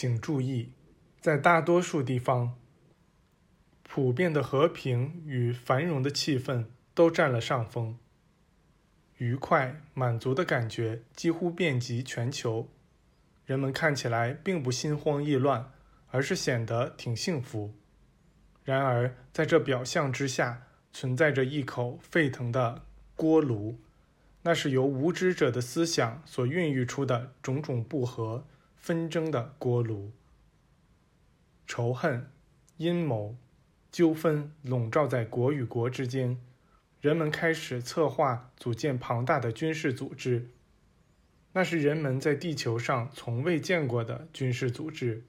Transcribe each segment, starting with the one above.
请注意，在大多数地方，普遍的和平与繁荣的气氛都占了上风。愉快、满足的感觉几乎遍及全球，人们看起来并不心慌意乱，而是显得挺幸福。然而，在这表象之下，存在着一口沸腾的锅炉，那是由无知者的思想所孕育出的种种不和。纷争的锅炉，仇恨、阴谋、纠纷笼罩在国与国之间，人们开始策划组建庞大的军事组织，那是人们在地球上从未见过的军事组织。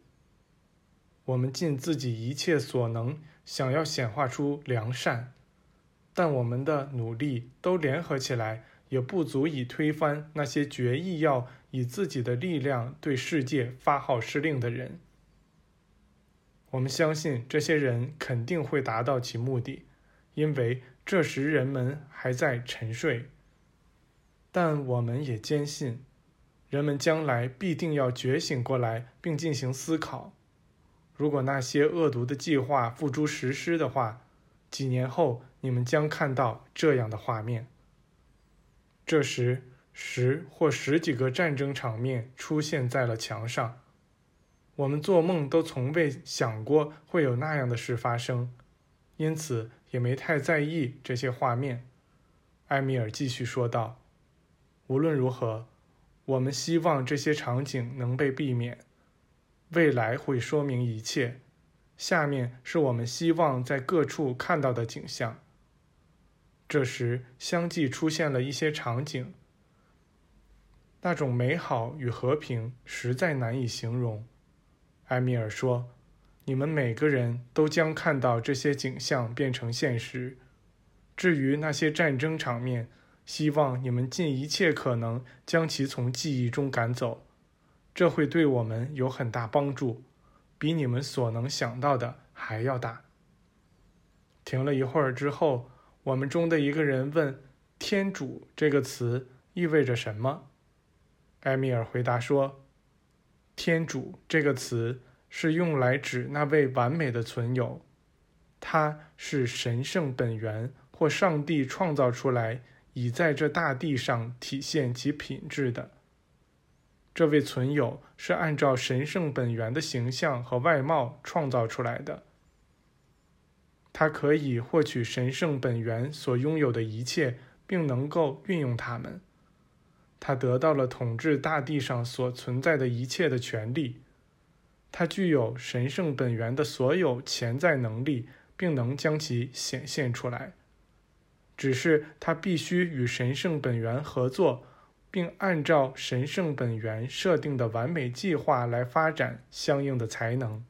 我们尽自己一切所能，想要显化出良善，但我们的努力都联合起来。也不足以推翻那些决意要以自己的力量对世界发号施令的人。我们相信这些人肯定会达到其目的，因为这时人们还在沉睡。但我们也坚信，人们将来必定要觉醒过来，并进行思考。如果那些恶毒的计划付诸实施的话，几年后你们将看到这样的画面。这时，十或十几个战争场面出现在了墙上。我们做梦都从未想过会有那样的事发生，因此也没太在意这些画面。埃米尔继续说道：“无论如何，我们希望这些场景能被避免。未来会说明一切。下面是我们希望在各处看到的景象。”这时，相继出现了一些场景，那种美好与和平实在难以形容。埃米尔说：“你们每个人都将看到这些景象变成现实。至于那些战争场面，希望你们尽一切可能将其从记忆中赶走，这会对我们有很大帮助，比你们所能想到的还要大。”停了一会儿之后。我们中的一个人问：“天主这个词意味着什么？”埃米尔回答说：“天主这个词是用来指那位完美的存有，他是神圣本源或上帝创造出来，以在这大地上体现其品质的。这位存有是按照神圣本源的形象和外貌创造出来的。”他可以获取神圣本源所拥有的一切，并能够运用它们。他得到了统治大地上所存在的一切的权利。他具有神圣本源的所有潜在能力，并能将其显现出来。只是他必须与神圣本源合作，并按照神圣本源设定的完美计划来发展相应的才能。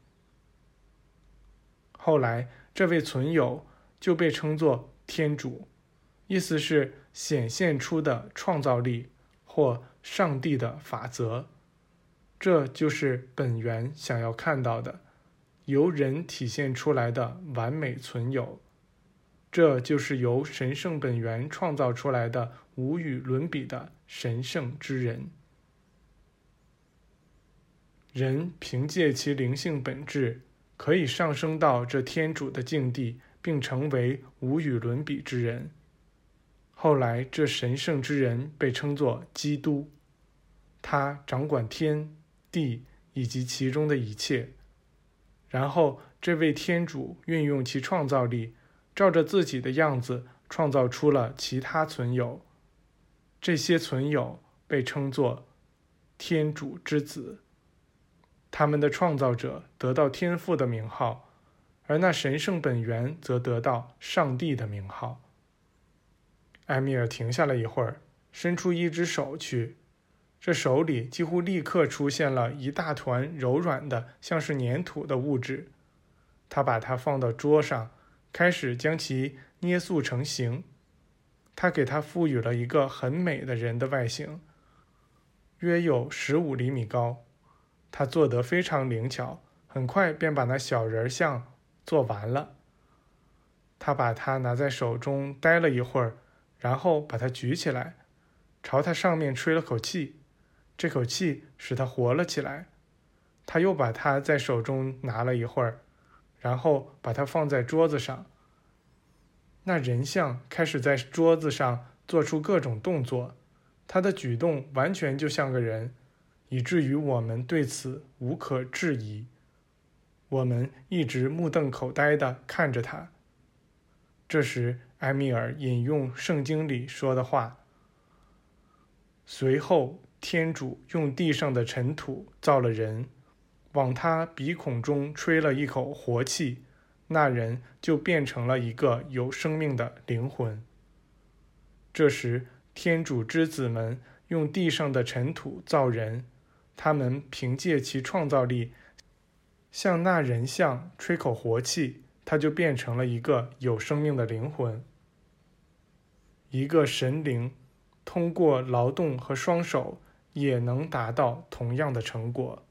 后来。这位存有就被称作天主，意思是显现出的创造力或上帝的法则。这就是本源想要看到的，由人体现出来的完美存有。这就是由神圣本源创造出来的无与伦比的神圣之人。人凭借其灵性本质。可以上升到这天主的境地，并成为无与伦比之人。后来，这神圣之人被称作基督，他掌管天地以及其中的一切。然后，这位天主运用其创造力，照着自己的样子创造出了其他存有。这些存有被称作天主之子。他们的创造者得到天赋的名号，而那神圣本源则得到上帝的名号。埃米尔停下了一会儿，伸出一只手去，这手里几乎立刻出现了一大团柔软的、像是粘土的物质。他把它放到桌上，开始将其捏塑成形。他给它赋予了一个很美的人的外形，约有十五厘米高。他做得非常灵巧，很快便把那小人像做完了。他把它拿在手中，待了一会儿，然后把它举起来，朝它上面吹了口气。这口气使它活了起来。他又把它在手中拿了一会儿，然后把它放在桌子上。那人像开始在桌子上做出各种动作，他的举动完全就像个人，以至于我们对此无可置疑。我们一直目瞪口呆地看着他。这时，埃米尔引用圣经里说的话。随后，天主用地上的尘土造了人，往他鼻孔中吹了一口活气，那人就变成了一个有生命的灵魂。这时，天主之子们用地上的尘土造人，他们凭借其创造力。向那人像吹口活气，他就变成了一个有生命的灵魂。一个神灵通过劳动和双手也能达到同样的成果。